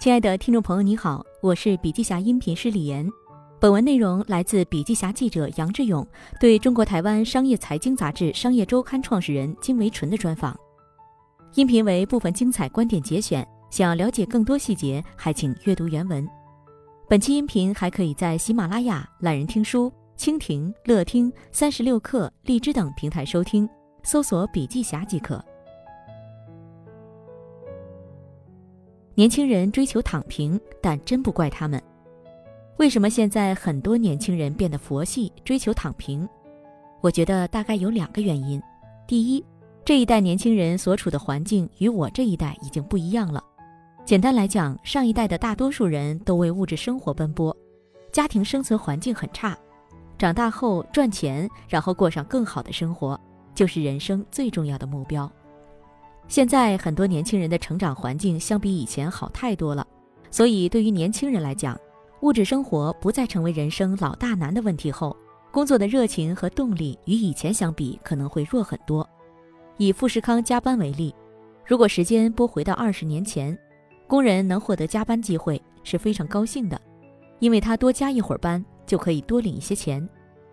亲爱的听众朋友，你好，我是笔记侠音频师李岩。本文内容来自笔记侠记者杨志勇对中国台湾商业财经杂志《商业周刊》创始人金维纯的专访。音频为部分精彩观点节选，想要了解更多细节，还请阅读原文。本期音频还可以在喜马拉雅、懒人听书、蜻蜓、乐听、三十六课、荔枝等平台收听，搜索“笔记侠”即可。年轻人追求躺平，但真不怪他们。为什么现在很多年轻人变得佛系，追求躺平？我觉得大概有两个原因。第一，这一代年轻人所处的环境与我这一代已经不一样了。简单来讲，上一代的大多数人都为物质生活奔波，家庭生存环境很差，长大后赚钱，然后过上更好的生活，就是人生最重要的目标。现在很多年轻人的成长环境相比以前好太多了，所以对于年轻人来讲，物质生活不再成为人生老大难的问题后，工作的热情和动力与以前相比可能会弱很多。以富士康加班为例，如果时间拨回到二十年前，工人能获得加班机会是非常高兴的，因为他多加一会儿班就可以多领一些钱，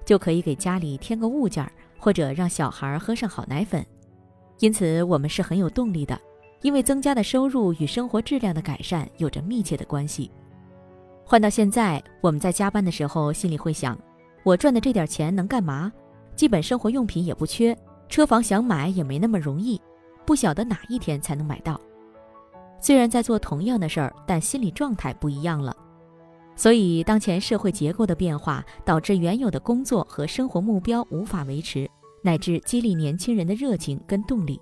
就可以给家里添个物件，或者让小孩喝上好奶粉。因此，我们是很有动力的，因为增加的收入与生活质量的改善有着密切的关系。换到现在，我们在加班的时候，心里会想：我赚的这点钱能干嘛？基本生活用品也不缺，车房想买也没那么容易，不晓得哪一天才能买到。虽然在做同样的事儿，但心理状态不一样了。所以，当前社会结构的变化导致原有的工作和生活目标无法维持。乃至激励年轻人的热情跟动力。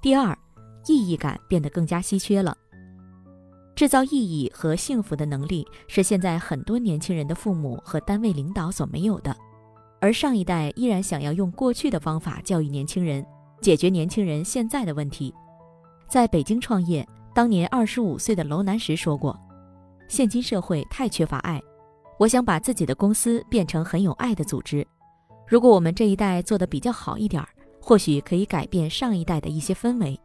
第二，意义感变得更加稀缺了。制造意义和幸福的能力是现在很多年轻人的父母和单位领导所没有的，而上一代依然想要用过去的方法教育年轻人，解决年轻人现在的问题。在北京创业，当年二十五岁的楼南时说过：“现今社会太缺乏爱，我想把自己的公司变成很有爱的组织。”如果我们这一代做的比较好一点儿，或许可以改变上一代的一些氛围。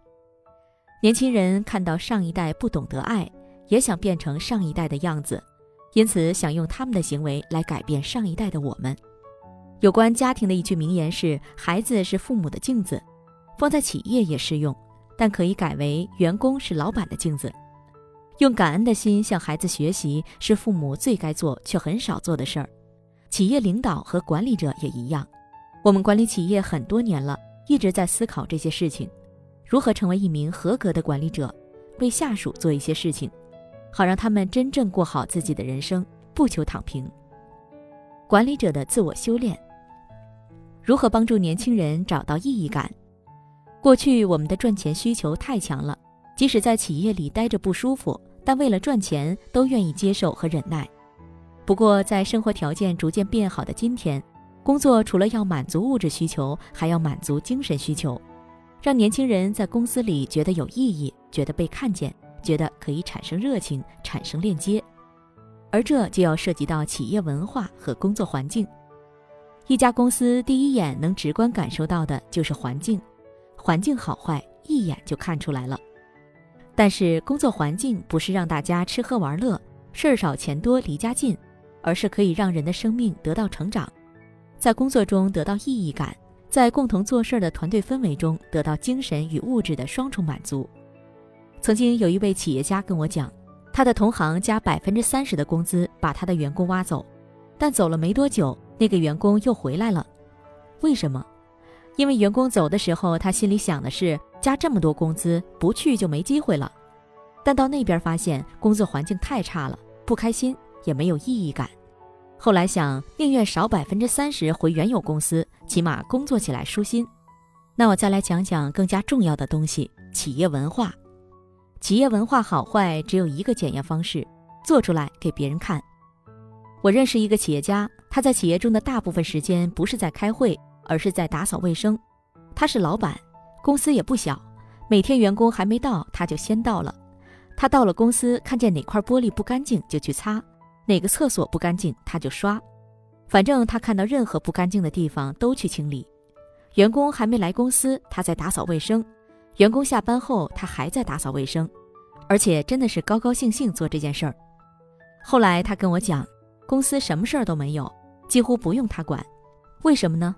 年轻人看到上一代不懂得爱，也想变成上一代的样子，因此想用他们的行为来改变上一代的我们。有关家庭的一句名言是：“孩子是父母的镜子”，放在企业也适用，但可以改为“员工是老板的镜子”。用感恩的心向孩子学习，是父母最该做却很少做的事儿。企业领导和管理者也一样，我们管理企业很多年了，一直在思考这些事情：如何成为一名合格的管理者，为下属做一些事情，好让他们真正过好自己的人生，不求躺平。管理者的自我修炼，如何帮助年轻人找到意义感？过去我们的赚钱需求太强了，即使在企业里待着不舒服，但为了赚钱都愿意接受和忍耐。不过，在生活条件逐渐变好的今天，工作除了要满足物质需求，还要满足精神需求，让年轻人在公司里觉得有意义，觉得被看见，觉得可以产生热情，产生链接。而这就要涉及到企业文化和工作环境。一家公司第一眼能直观感受到的就是环境，环境好坏一眼就看出来了。但是，工作环境不是让大家吃喝玩乐，事儿少钱多离家近。而是可以让人的生命得到成长，在工作中得到意义感，在共同做事的团队氛围中得到精神与物质的双重满足。曾经有一位企业家跟我讲，他的同行加百分之三十的工资把他的员工挖走，但走了没多久，那个员工又回来了。为什么？因为员工走的时候，他心里想的是加这么多工资，不去就没机会了。但到那边发现工作环境太差了，不开心，也没有意义感。后来想，宁愿少百分之三十回原有公司，起码工作起来舒心。那我再来讲讲更加重要的东西——企业文化。企业文化好坏只有一个检验方式：做出来给别人看。我认识一个企业家，他在企业中的大部分时间不是在开会，而是在打扫卫生。他是老板，公司也不小，每天员工还没到，他就先到了。他到了公司，看见哪块玻璃不干净就去擦。哪个厕所不干净，他就刷。反正他看到任何不干净的地方都去清理。员工还没来公司，他在打扫卫生；员工下班后，他还在打扫卫生。而且真的是高高兴兴做这件事儿。后来他跟我讲，公司什么事儿都没有，几乎不用他管。为什么呢？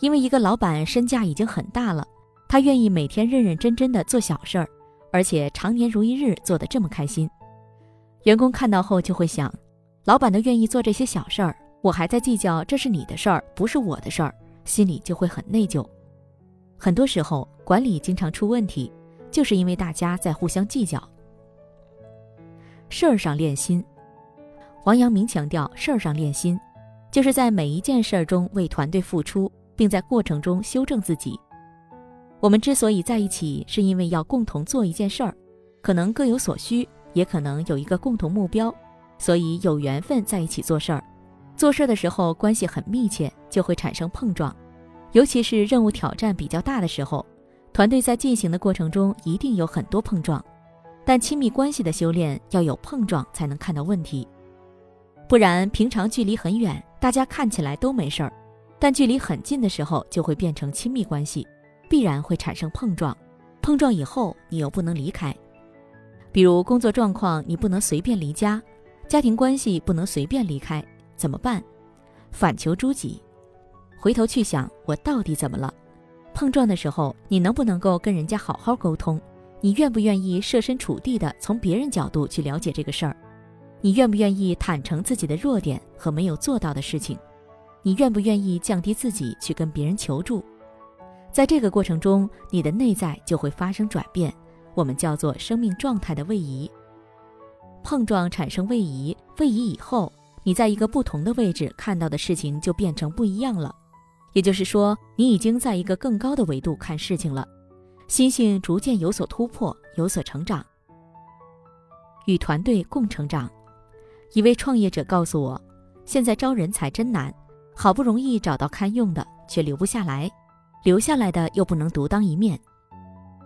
因为一个老板身价已经很大了，他愿意每天认认真真的做小事儿，而且常年如一日做得这么开心。员工看到后就会想，老板都愿意做这些小事儿，我还在计较这是你的事儿，不是我的事儿，心里就会很内疚。很多时候，管理经常出问题，就是因为大家在互相计较。事儿上练心，王阳明强调，事儿上练心，就是在每一件事儿中为团队付出，并在过程中修正自己。我们之所以在一起，是因为要共同做一件事儿，可能各有所需，也可能有一个共同目标，所以有缘分在一起做事儿。做事儿的时候关系很密切，就会产生碰撞。尤其是任务挑战比较大的时候，团队在进行的过程中一定有很多碰撞。但亲密关系的修炼要有碰撞才能看到问题，不然平常距离很远，大家看起来都没事儿，但距离很近的时候就会变成亲密关系，必然会产生碰撞。碰撞以后你又不能离开，比如工作状况你不能随便离家，家庭关系不能随便离开，怎么办？反求诸己。回头去想，我到底怎么了？碰撞的时候，你能不能够跟人家好好沟通？你愿不愿意设身处地的从别人角度去了解这个事儿？你愿不愿意坦诚自己的弱点和没有做到的事情？你愿不愿意降低自己去跟别人求助？在这个过程中，你的内在就会发生转变，我们叫做生命状态的位移。碰撞产生位移，位移以后，你在一个不同的位置看到的事情就变成不一样了。也就是说，你已经在一个更高的维度看事情了，心性逐渐有所突破，有所成长。与团队共成长。一位创业者告诉我，现在招人才真难，好不容易找到堪用的，却留不下来，留下来的又不能独当一面。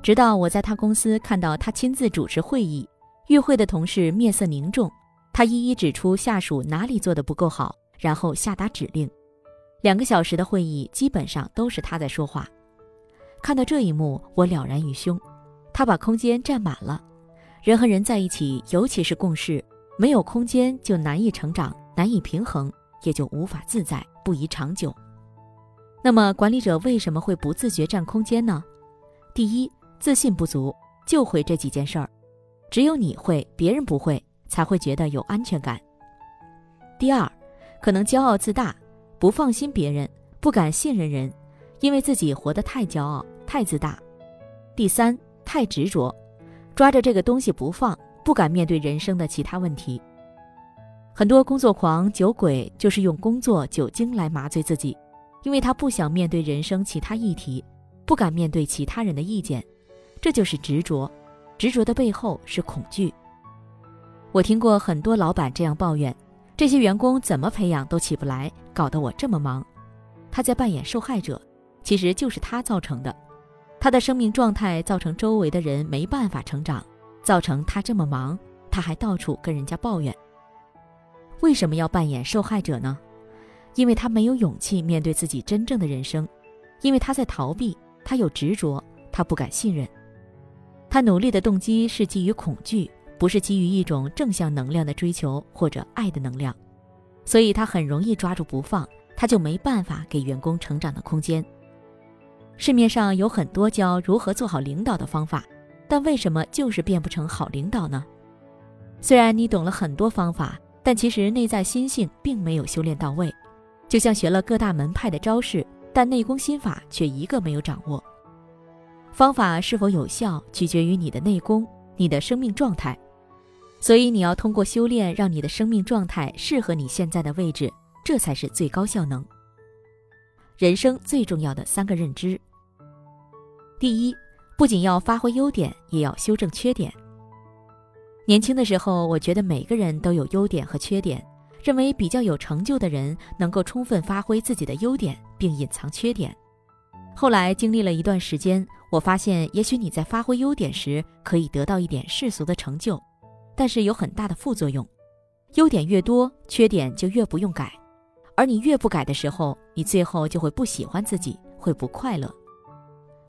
直到我在他公司看到他亲自主持会议，与会的同事面色凝重，他一一指出下属哪里做得不够好，然后下达指令。两个小时的会议基本上都是他在说话。看到这一幕，我了然于胸。他把空间占满了。人和人在一起，尤其是共事，没有空间就难以成长，难以平衡，也就无法自在，不宜长久。那么，管理者为什么会不自觉占空间呢？第一，自信不足，就会这几件事儿，只有你会，别人不会，才会觉得有安全感。第二，可能骄傲自大。不放心别人，不敢信任人，因为自己活得太骄傲、太自大。第三，太执着，抓着这个东西不放，不敢面对人生的其他问题。很多工作狂、酒鬼就是用工作、酒精来麻醉自己，因为他不想面对人生其他议题，不敢面对其他人的意见，这就是执着。执着的背后是恐惧。我听过很多老板这样抱怨。这些员工怎么培养都起不来，搞得我这么忙。他在扮演受害者，其实就是他造成的。他的生命状态造成周围的人没办法成长，造成他这么忙，他还到处跟人家抱怨。为什么要扮演受害者呢？因为他没有勇气面对自己真正的人生，因为他在逃避，他有执着，他不敢信任。他努力的动机是基于恐惧。不是基于一种正向能量的追求或者爱的能量，所以他很容易抓住不放，他就没办法给员工成长的空间。市面上有很多教如何做好领导的方法，但为什么就是变不成好领导呢？虽然你懂了很多方法，但其实内在心性并没有修炼到位，就像学了各大门派的招式，但内功心法却一个没有掌握。方法是否有效，取决于你的内功、你的生命状态。所以你要通过修炼，让你的生命状态适合你现在的位置，这才是最高效能。人生最重要的三个认知：第一，不仅要发挥优点，也要修正缺点。年轻的时候，我觉得每个人都有优点和缺点，认为比较有成就的人能够充分发挥自己的优点，并隐藏缺点。后来经历了一段时间，我发现，也许你在发挥优点时，可以得到一点世俗的成就。但是有很大的副作用，优点越多，缺点就越不用改，而你越不改的时候，你最后就会不喜欢自己，会不快乐。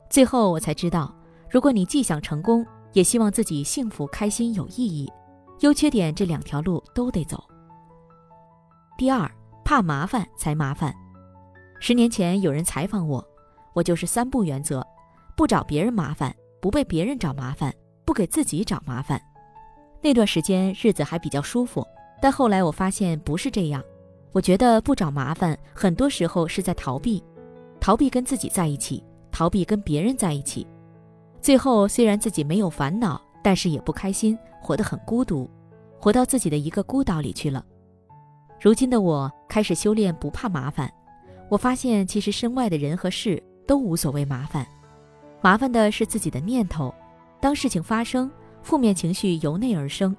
最后我才知道，如果你既想成功，也希望自己幸福、开心、有意义。优缺点这两条路都得走。第二，怕麻烦才麻烦。十年前有人采访我，我就是三不原则：不找别人麻烦，不被别人找麻烦，不给自己找麻烦。那段时间日子还比较舒服，但后来我发现不是这样。我觉得不找麻烦，很多时候是在逃避，逃避跟自己在一起，逃避跟别人在一起。最后虽然自己没有烦恼，但是也不开心，活得很孤独，活到自己的一个孤岛里去了。如今的我开始修炼不怕麻烦，我发现其实身外的人和事都无所谓麻烦，麻烦的是自己的念头。当事情发生，负面情绪由内而生，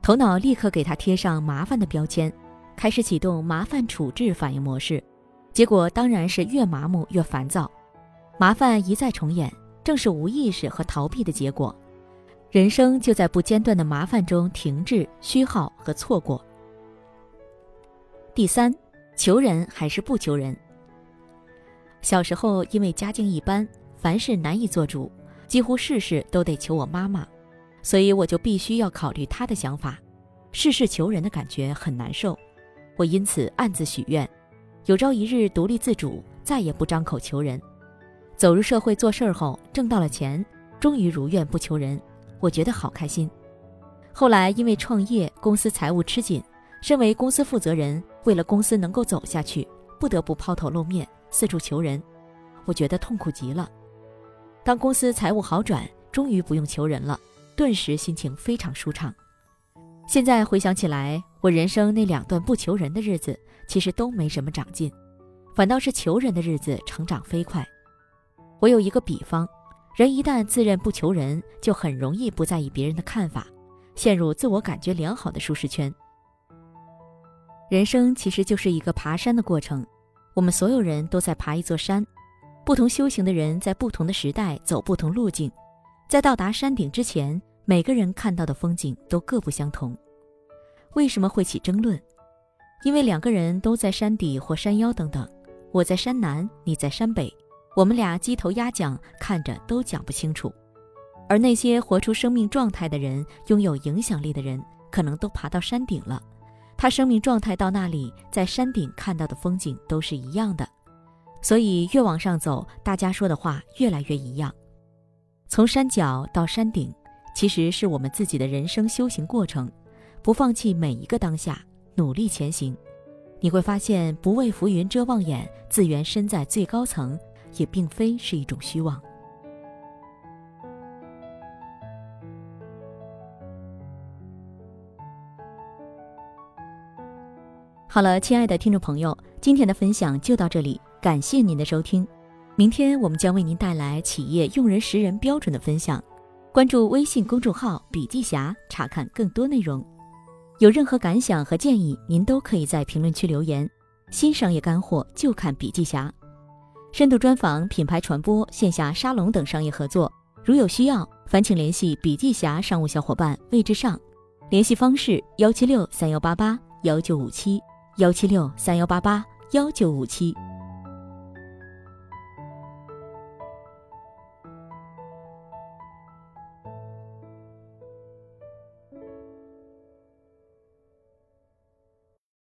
头脑立刻给它贴上麻烦的标签。开始启动麻烦处置反应模式，结果当然是越麻木越烦躁，麻烦一再重演，正是无意识和逃避的结果。人生就在不间断的麻烦中停滞、虚耗和错过。第三，求人还是不求人？小时候因为家境一般，凡事难以做主，几乎事事都得求我妈妈，所以我就必须要考虑她的想法，事事求人的感觉很难受。我因此暗自许愿，有朝一日独立自主，再也不张口求人。走入社会做事儿后，挣到了钱，终于如愿不求人，我觉得好开心。后来因为创业，公司财务吃紧，身为公司负责人，为了公司能够走下去，不得不抛头露面，四处求人，我觉得痛苦极了。当公司财务好转，终于不用求人了，顿时心情非常舒畅。现在回想起来，我人生那两段不求人的日子，其实都没什么长进，反倒是求人的日子成长飞快。我有一个比方，人一旦自认不求人，就很容易不在意别人的看法，陷入自我感觉良好的舒适圈。人生其实就是一个爬山的过程，我们所有人都在爬一座山，不同修行的人在不同的时代走不同路径，在到达山顶之前。每个人看到的风景都各不相同，为什么会起争论？因为两个人都在山底或山腰等等，我在山南，你在山北，我们俩鸡头鸭讲，看着都讲不清楚。而那些活出生命状态的人，拥有影响力的人，可能都爬到山顶了，他生命状态到那里，在山顶看到的风景都是一样的，所以越往上走，大家说的话越来越一样。从山脚到山顶。其实是我们自己的人生修行过程，不放弃每一个当下，努力前行，你会发现不畏浮云遮望眼，自缘身在最高层，也并非是一种虚妄。好了，亲爱的听众朋友，今天的分享就到这里，感谢您的收听。明天我们将为您带来企业用人识人标准的分享。关注微信公众号“笔记侠”，查看更多内容。有任何感想和建议，您都可以在评论区留言。新商业干货就看笔记侠，深度专访、品牌传播、线下沙龙等商业合作，如有需要，烦请联系笔记侠商务小伙伴魏志尚，联系方式：幺七六三幺八八幺九五七，幺七六三幺八八幺九五七。